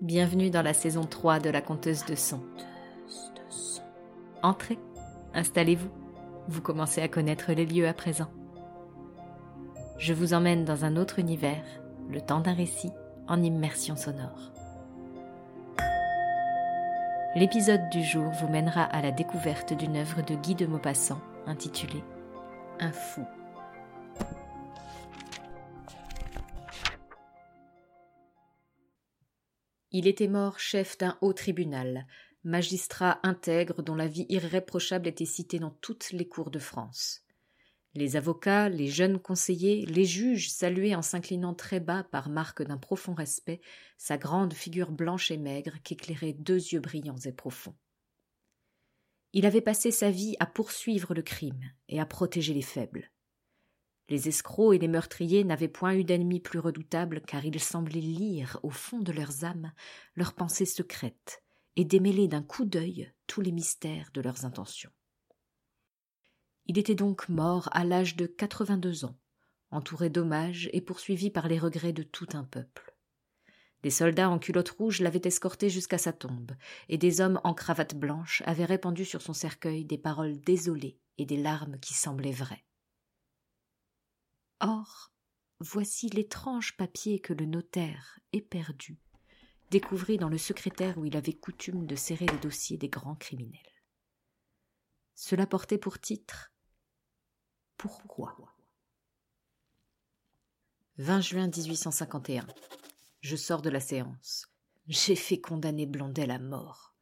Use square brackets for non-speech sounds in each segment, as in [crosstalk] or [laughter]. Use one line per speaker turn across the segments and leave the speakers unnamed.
Bienvenue dans la saison 3 de la conteuse de son. Entrez, installez-vous, vous commencez à connaître les lieux à présent. Je vous emmène dans un autre univers, le temps d'un récit en immersion sonore. L'épisode du jour vous mènera à la découverte d'une œuvre de Guy de Maupassant intitulée Un fou. Il était mort chef d'un haut tribunal, magistrat intègre dont la vie irréprochable était citée dans toutes les cours de France. Les avocats, les jeunes conseillers, les juges saluaient en s'inclinant très bas par marque d'un profond respect sa grande figure blanche et maigre qu'éclairaient deux yeux brillants et profonds. Il avait passé sa vie à poursuivre le crime et à protéger les faibles. Les escrocs et les meurtriers n'avaient point eu d'ennemis plus redoutables car ils semblaient lire au fond de leurs âmes leurs pensées secrètes et démêler d'un coup d'œil tous les mystères de leurs intentions. Il était donc mort à l'âge de quatre-vingt-deux ans, entouré d'hommages et poursuivi par les regrets de tout un peuple. Des soldats en culottes rouges l'avaient escorté jusqu'à sa tombe, et des hommes en cravate blanche avaient répandu sur son cercueil des paroles désolées et des larmes qui semblaient vraies. Or, voici l'étrange papier que le notaire, éperdu, découvrit dans le secrétaire où il avait coutume de serrer les dossiers des grands criminels. Cela portait pour titre Pourquoi? 20 juin 1851. Je sors de la séance. J'ai fait condamner Blondel à mort.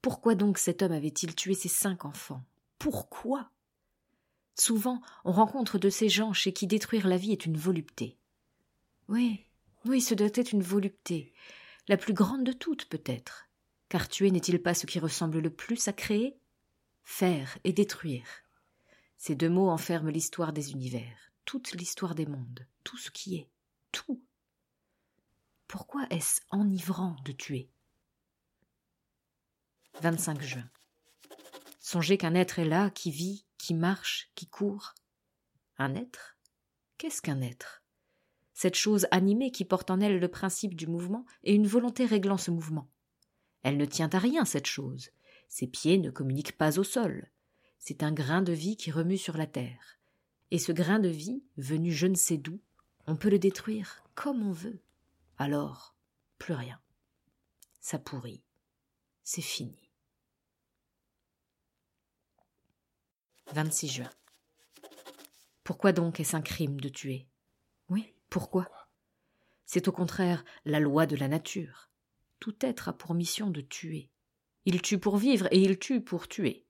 Pourquoi donc cet homme avait-il tué ses cinq enfants? Pourquoi? Souvent, on rencontre de ces gens chez qui détruire la vie est une volupté. Oui, oui, ce doit être une volupté, la plus grande de toutes peut-être, car tuer n'est-il pas ce qui ressemble le plus à créer? Faire et détruire. Ces deux mots enferment l'histoire des univers, toute l'histoire des mondes, tout ce qui est, tout. Pourquoi est-ce enivrant de tuer? 25 juin. Songez qu'un être est là, qui vit, qui marche, qui court. Un être? Qu'est-ce qu'un être? Cette chose animée qui porte en elle le principe du mouvement et une volonté réglant ce mouvement. Elle ne tient à rien, cette chose. Ses pieds ne communiquent pas au sol. C'est un grain de vie qui remue sur la terre. Et ce grain de vie, venu je ne sais d'où, on peut le détruire comme on veut. Alors, plus rien. Ça pourrit. C'est fini. 26 juin. Pourquoi donc est-ce un crime de tuer? Oui, pourquoi? C'est au contraire la loi de la nature. Tout être a pour mission de tuer. Il tue pour vivre et il tue pour tuer.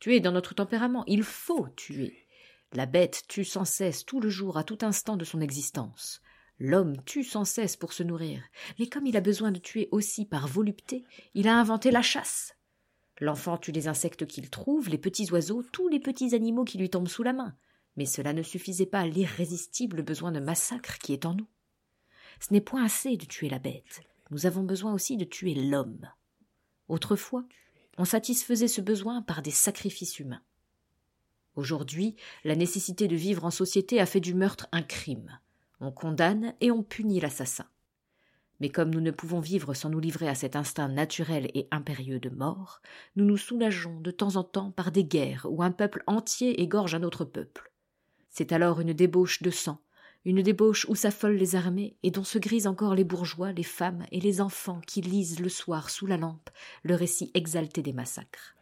Tuer dans notre tempérament, il faut tuer. La bête tue sans cesse tout le jour à tout instant de son existence. L'homme tue sans cesse pour se nourrir, mais comme il a besoin de tuer aussi par volupté, il a inventé la chasse. L'enfant tue les insectes qu'il trouve, les petits oiseaux, tous les petits animaux qui lui tombent sous la main. Mais cela ne suffisait pas à l'irrésistible besoin de massacre qui est en nous. Ce n'est point assez de tuer la bête, nous avons besoin aussi de tuer l'homme. Autrefois, on satisfaisait ce besoin par des sacrifices humains. Aujourd'hui, la nécessité de vivre en société a fait du meurtre un crime. On condamne et on punit l'assassin. Mais comme nous ne pouvons vivre sans nous livrer à cet instinct naturel et impérieux de mort, nous nous soulageons de temps en temps par des guerres où un peuple entier égorge un autre peuple. C'est alors une débauche de sang, une débauche où s'affolent les armées et dont se grisent encore les bourgeois, les femmes et les enfants qui lisent le soir sous la lampe le récit exalté des massacres.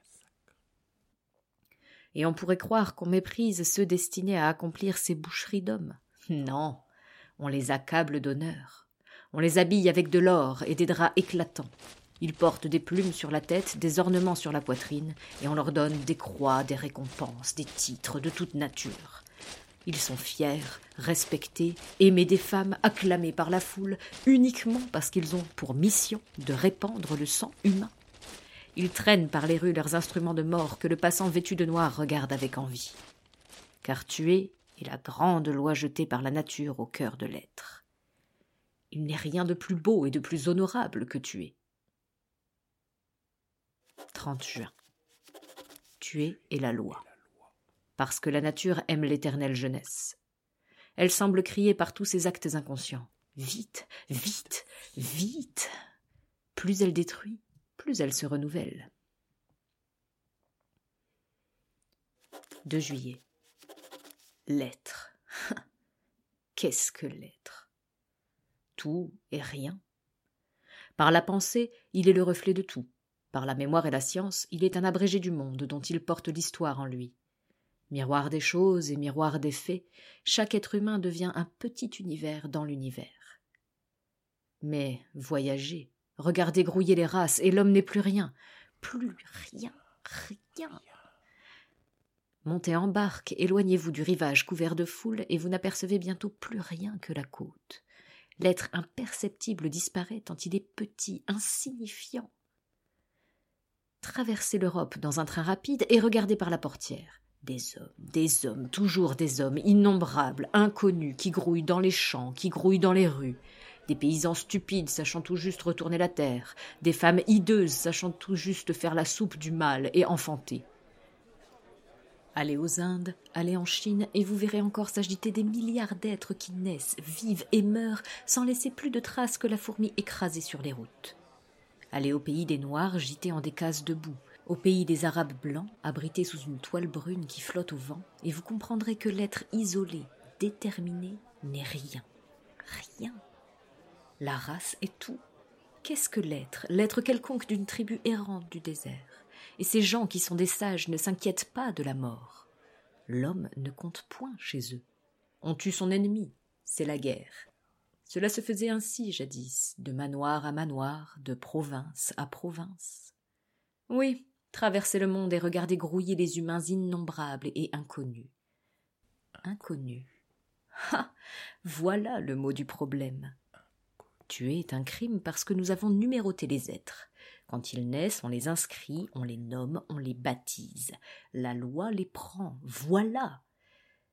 Et on pourrait croire qu'on méprise ceux destinés à accomplir ces boucheries d'hommes. Non, on les accable d'honneur. On les habille avec de l'or et des draps éclatants. Ils portent des plumes sur la tête, des ornements sur la poitrine, et on leur donne des croix, des récompenses, des titres de toute nature. Ils sont fiers, respectés, aimés des femmes, acclamés par la foule, uniquement parce qu'ils ont pour mission de répandre le sang humain. Ils traînent par les rues leurs instruments de mort que le passant vêtu de noir regarde avec envie. Car tuer est la grande loi jetée par la nature au cœur de l'être. Il n'est rien de plus beau et de plus honorable que tuer. 30 juin. Tuer est la loi. Parce que la nature aime l'éternelle jeunesse. Elle semble crier par tous ses actes inconscients. Vite, vite, vite. Plus elle détruit, plus elle se renouvelle. 2 juillet. L'être. [laughs] Qu'est-ce que l'être Tout et rien. Par la pensée, il est le reflet de tout. Par la mémoire et la science, il est un abrégé du monde dont il porte l'histoire en lui. Miroir des choses et miroir des faits, chaque être humain devient un petit univers dans l'univers. Mais voyagez, regardez grouiller les races, et l'homme n'est plus rien, plus rien, rien. Montez en barque, éloignez-vous du rivage couvert de foule, et vous n'apercevez bientôt plus rien que la côte. L'être imperceptible disparaît tant il est petit, insignifiant. Traversez l'Europe dans un train rapide et regardez par la portière. Des hommes, des hommes, toujours des hommes, innombrables, inconnus, qui grouillent dans les champs, qui grouillent dans les rues, des paysans stupides sachant tout juste retourner la terre, des femmes hideuses sachant tout juste faire la soupe du mal et enfanter. Allez aux Indes, allez en Chine, et vous verrez encore s'agiter des milliards d'êtres qui naissent, vivent et meurent sans laisser plus de traces que la fourmi écrasée sur les routes. Allez au pays des Noirs gités en des cases de boue, au pays des Arabes blancs abrités sous une toile brune qui flotte au vent, et vous comprendrez que l'être isolé, déterminé, n'est rien. Rien. La race est tout. Qu'est-ce que l'être? L'être quelconque d'une tribu errante du désert et ces gens qui sont des sages ne s'inquiètent pas de la mort. L'homme ne compte point chez eux. On tue son ennemi, c'est la guerre. Cela se faisait ainsi jadis, de manoir à manoir, de province à province. Oui, traverser le monde et regarder grouiller les humains innombrables et inconnus. Inconnus. Ah. Voilà le mot du problème. Tuer est un crime parce que nous avons numéroté les êtres. Quand ils naissent, on les inscrit, on les nomme, on les baptise. La loi les prend. Voilà.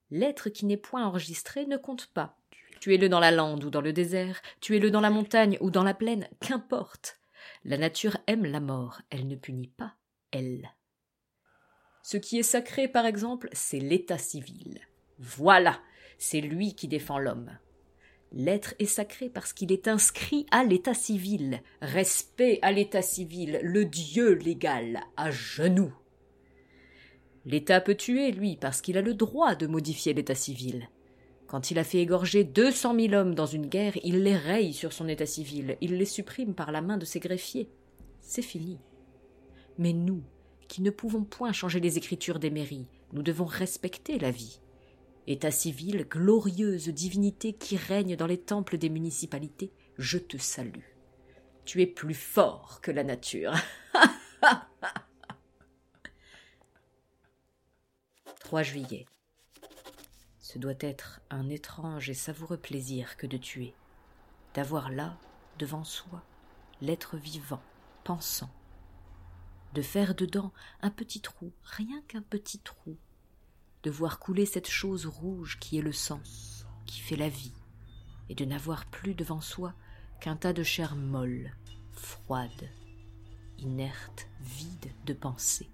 L'être qui n'est point enregistré ne compte pas. Tuez-le dans la lande ou dans le désert, tuez-le dans la montagne ou dans la plaine, qu'importe. La nature aime la mort, elle ne punit pas, elle. Ce qui est sacré, par exemple, c'est l'état civil. Voilà, c'est lui qui défend l'homme. L'être est sacré parce qu'il est inscrit à l'état civil. Respect à l'état civil, le Dieu légal, à genoux. L'État peut tuer, lui, parce qu'il a le droit de modifier l'état civil. Quand il a fait égorger deux cent mille hommes dans une guerre, il les raye sur son état civil, il les supprime par la main de ses greffiers. C'est fini. Mais nous, qui ne pouvons point changer les écritures des mairies, nous devons respecter la vie. État civil, glorieuse divinité qui règne dans les temples des municipalités, je te salue. Tu es plus fort que la nature. [laughs] 3 juillet. Ce doit être un étrange et savoureux plaisir que de tuer, d'avoir là, devant soi, l'être vivant, pensant, de faire dedans un petit trou, rien qu'un petit trou, de voir couler cette chose rouge qui est le sang, qui fait la vie, et de n'avoir plus devant soi qu'un tas de chair molle, froide, inerte, vide de pensée.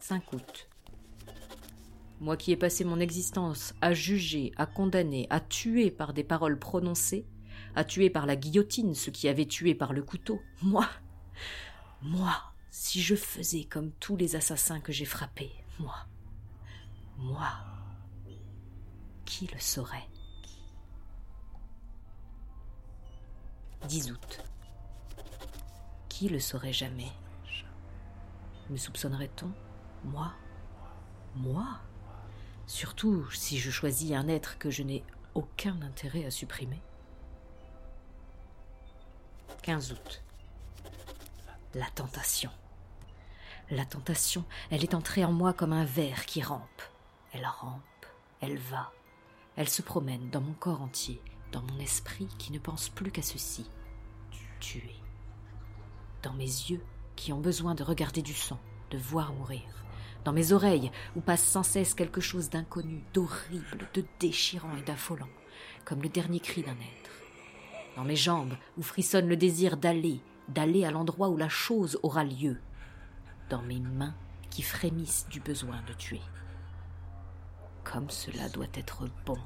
5 août. Moi qui ai passé mon existence à juger, à condamner, à tuer par des paroles prononcées, à tuer par la guillotine ceux qui avaient tué par le couteau, moi, moi, si je faisais comme tous les assassins que j'ai frappés, moi, moi, qui le saurait? 10 août. Qui le saurait jamais? Me soupçonnerait-on? Moi? Moi? Surtout si je choisis un être que je n'ai aucun intérêt à supprimer. 15 août. La tentation. La tentation, elle est entrée en moi comme un ver qui rampe. Elle rampe, elle va, elle se promène dans mon corps entier, dans mon esprit qui ne pense plus qu'à ceci tuer. Dans mes yeux qui ont besoin de regarder du sang, de voir mourir. Dans mes oreilles où passe sans cesse quelque chose d'inconnu, d'horrible, de déchirant et d'affolant, comme le dernier cri d'un être. Dans mes jambes où frissonne le désir d'aller, d'aller à l'endroit où la chose aura lieu, dans mes mains qui frémissent du besoin de tuer. Comme cela doit être bon,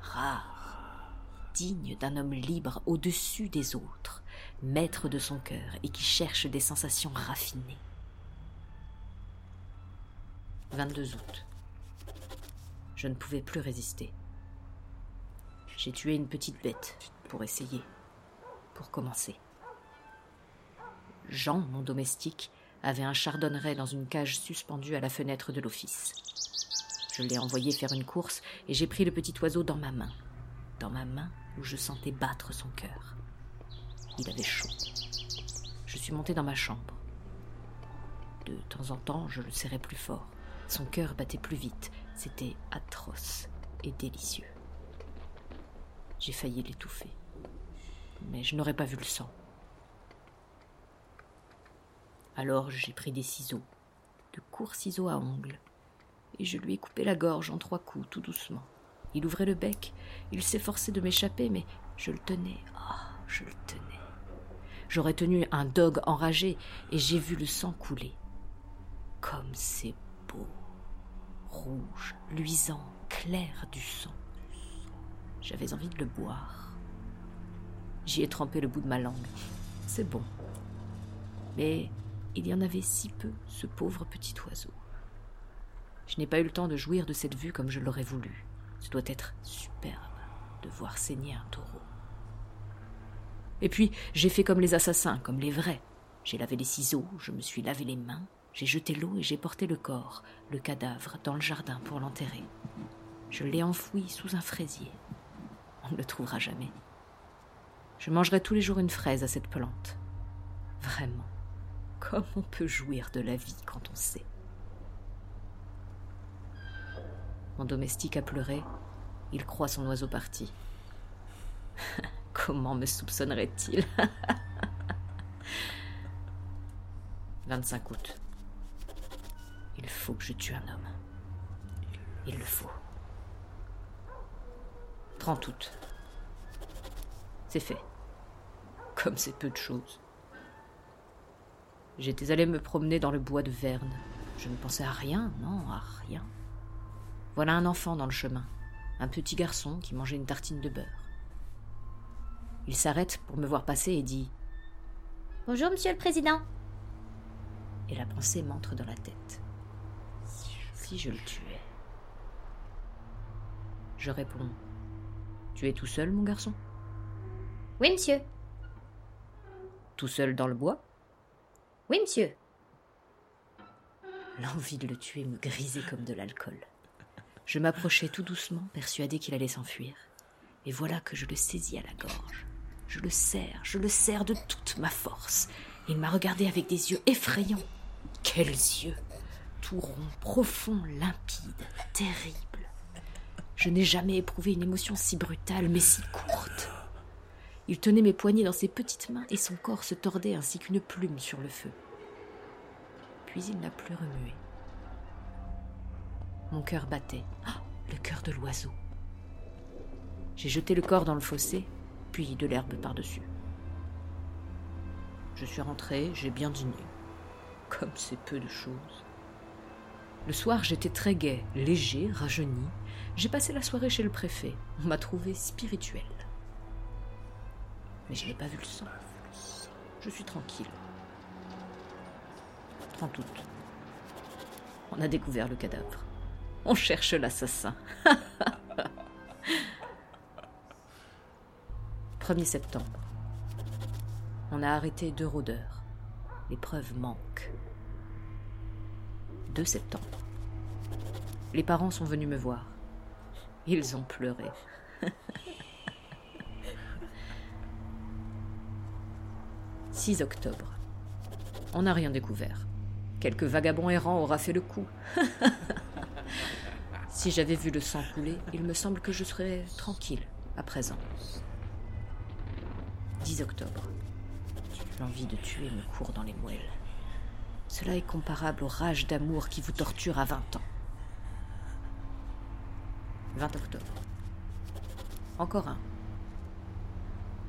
rare, digne d'un homme libre au-dessus des autres, maître de son cœur et qui cherche des sensations raffinées. 22 août. Je ne pouvais plus résister. J'ai tué une petite bête pour essayer, pour commencer. Jean, mon domestique, avait un chardonneret dans une cage suspendue à la fenêtre de l'office. Je l'ai envoyé faire une course et j'ai pris le petit oiseau dans ma main, dans ma main où je sentais battre son cœur. Il avait chaud. Je suis montée dans ma chambre. De temps en temps, je le serrais plus fort. Son cœur battait plus vite. C'était atroce et délicieux. J'ai failli l'étouffer. Mais je n'aurais pas vu le sang. Alors j'ai pris des ciseaux, de courts ciseaux à ongles, et je lui ai coupé la gorge en trois coups, tout doucement. Il ouvrait le bec, il s'efforçait de m'échapper, mais je le tenais. Ah, je le tenais. J'aurais tenu un dog enragé, et j'ai vu le sang couler. Comme c'est beau, rouge, luisant, clair du sang. J'avais envie de le boire. J'y ai trempé le bout de ma langue. C'est bon. Mais il y en avait si peu, ce pauvre petit oiseau. Je n'ai pas eu le temps de jouir de cette vue comme je l'aurais voulu. Ce doit être superbe de voir saigner un taureau. Et puis, j'ai fait comme les assassins, comme les vrais. J'ai lavé les ciseaux, je me suis lavé les mains, j'ai jeté l'eau et j'ai porté le corps, le cadavre, dans le jardin pour l'enterrer. Je l'ai enfoui sous un fraisier. On ne le trouvera jamais. Je mangerai tous les jours une fraise à cette plante. Vraiment. Comme on peut jouir de la vie quand on sait? Mon domestique a pleuré. Il croit son oiseau parti. [laughs] Comment me soupçonnerait-il? [laughs] 25 août. Il faut que je tue un homme. Il le faut. 30 août. C'est fait. Comme c'est peu de choses. J'étais allé me promener dans le bois de Verne. Je ne pensais à rien, non, à rien. Voilà un enfant dans le chemin, un petit garçon qui mangeait une tartine de beurre. Il s'arrête pour me voir passer et dit
Bonjour, monsieur le président.
Et la pensée m'entre dans la tête. Si je le tuais. Je réponds Tu es tout seul, mon garçon?
Oui, monsieur.
Tout seul dans le bois?
Oui, monsieur.
L'envie de le tuer me grisait comme de l'alcool. Je m'approchai tout doucement, persuadé qu'il allait s'enfuir. Et voilà que je le saisis à la gorge. Je le serre, je le serre de toute ma force. Il m'a regardé avec des yeux effrayants. Quels yeux Tout rond, profond, limpide, terrible. Je n'ai jamais éprouvé une émotion si brutale, mais si courte. Il tenait mes poignets dans ses petites mains et son corps se tordait ainsi qu'une plume sur le feu. Puis il n'a plus remué. Mon cœur battait. Ah, le cœur de l'oiseau. J'ai jeté le corps dans le fossé, puis de l'herbe par-dessus. Je suis rentré, j'ai bien dîné. Comme c'est peu de choses. Le soir, j'étais très gai, léger, rajeuni. J'ai passé la soirée chez le préfet. On m'a trouvé spirituel. Mais je n'ai pas vu le sang. Je suis tranquille. 30 août. On a découvert le cadavre. On cherche l'assassin. [laughs] 1er septembre. On a arrêté deux rôdeurs. Les preuves manquent. 2 septembre. Les parents sont venus me voir. Ils ont pleuré. [laughs] 6 octobre. On n'a rien découvert. Quelques vagabonds errants aura fait le coup. [laughs] si j'avais vu le sang couler, il me semble que je serais tranquille à présent. 10 octobre. L'envie de tuer me court dans les moelles. Cela est comparable aux rages d'amour qui vous torturent à 20 ans. 20 octobre. Encore un.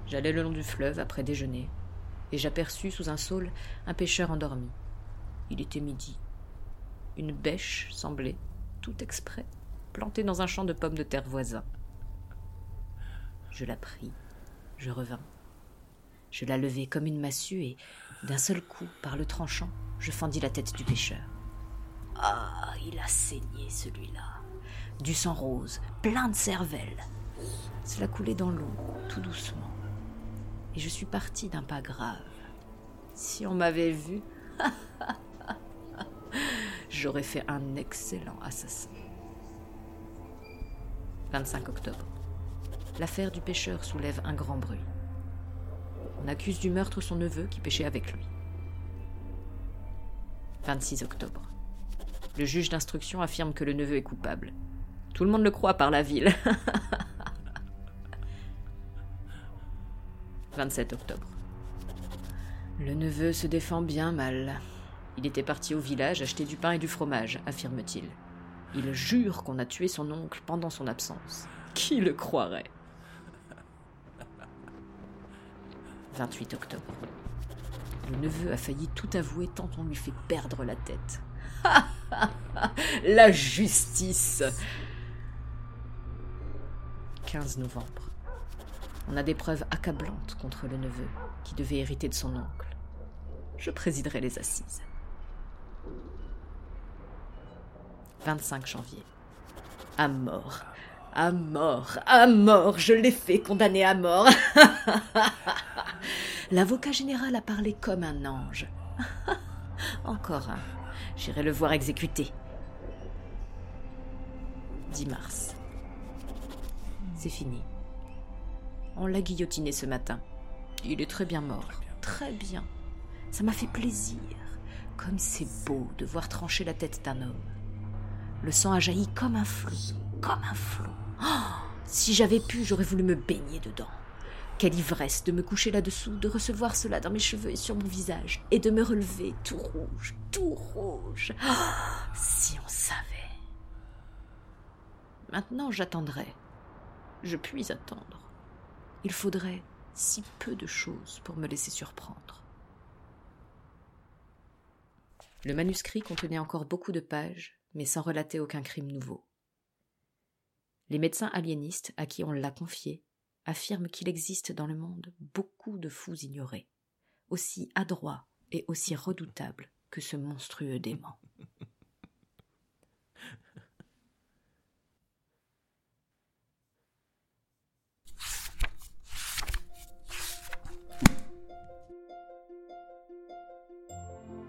J'allais le long du fleuve après déjeuner, et j'aperçus sous un saule un pêcheur endormi. Il était midi. Une bêche semblait, tout exprès, plantée dans un champ de pommes de terre voisin. Je la pris, je revins. Je la levai comme une massue et, d'un seul coup, par le tranchant, je fendis la tête du pêcheur. Ah, il a saigné celui-là. Du sang rose, plein de cervelle. Cela coulait dans l'eau, tout doucement. Et je suis partie d'un pas grave. Si on m'avait vu, [laughs] j'aurais fait un excellent assassin. 25 octobre. L'affaire du pêcheur soulève un grand bruit. On accuse du meurtre son neveu qui pêchait avec lui. 26 octobre. Le juge d'instruction affirme que le neveu est coupable. Tout le monde le croit par la ville. [laughs] 27 octobre. Le neveu se défend bien mal. Il était parti au village acheter du pain et du fromage, affirme-t-il. Il jure qu'on a tué son oncle pendant son absence. Qui le croirait? 28 octobre. Le neveu a failli tout avouer tant on lui fait perdre la tête. [laughs] la justice 15 novembre. On a des preuves accablantes contre le neveu, qui devait hériter de son oncle. Je présiderai les assises. 25 janvier. À mort. À mort. À mort. Je l'ai fait condamner à mort. [laughs] L'avocat général a parlé comme un ange. [laughs] Encore un. J'irai le voir exécuté. 10 mars. C'est fini. On l'a guillotiné ce matin. Il est très bien mort. Très bien. Ça m'a fait plaisir. Comme c'est beau de voir trancher la tête d'un homme. Le sang a jailli comme un flot, comme un flot. Oh, si j'avais pu, j'aurais voulu me baigner dedans. Quelle ivresse de me coucher là-dessous, de recevoir cela dans mes cheveux et sur mon visage, et de me relever tout rouge, tout rouge. Oh, si on savait. Maintenant, j'attendrai. Je puis attendre. Il faudrait si peu de choses pour me laisser surprendre. Le manuscrit contenait encore beaucoup de pages, mais sans relater aucun crime nouveau. Les médecins aliénistes à qui on l'a confié affirment qu'il existe dans le monde beaucoup de fous ignorés, aussi adroits et aussi redoutables que ce monstrueux démon.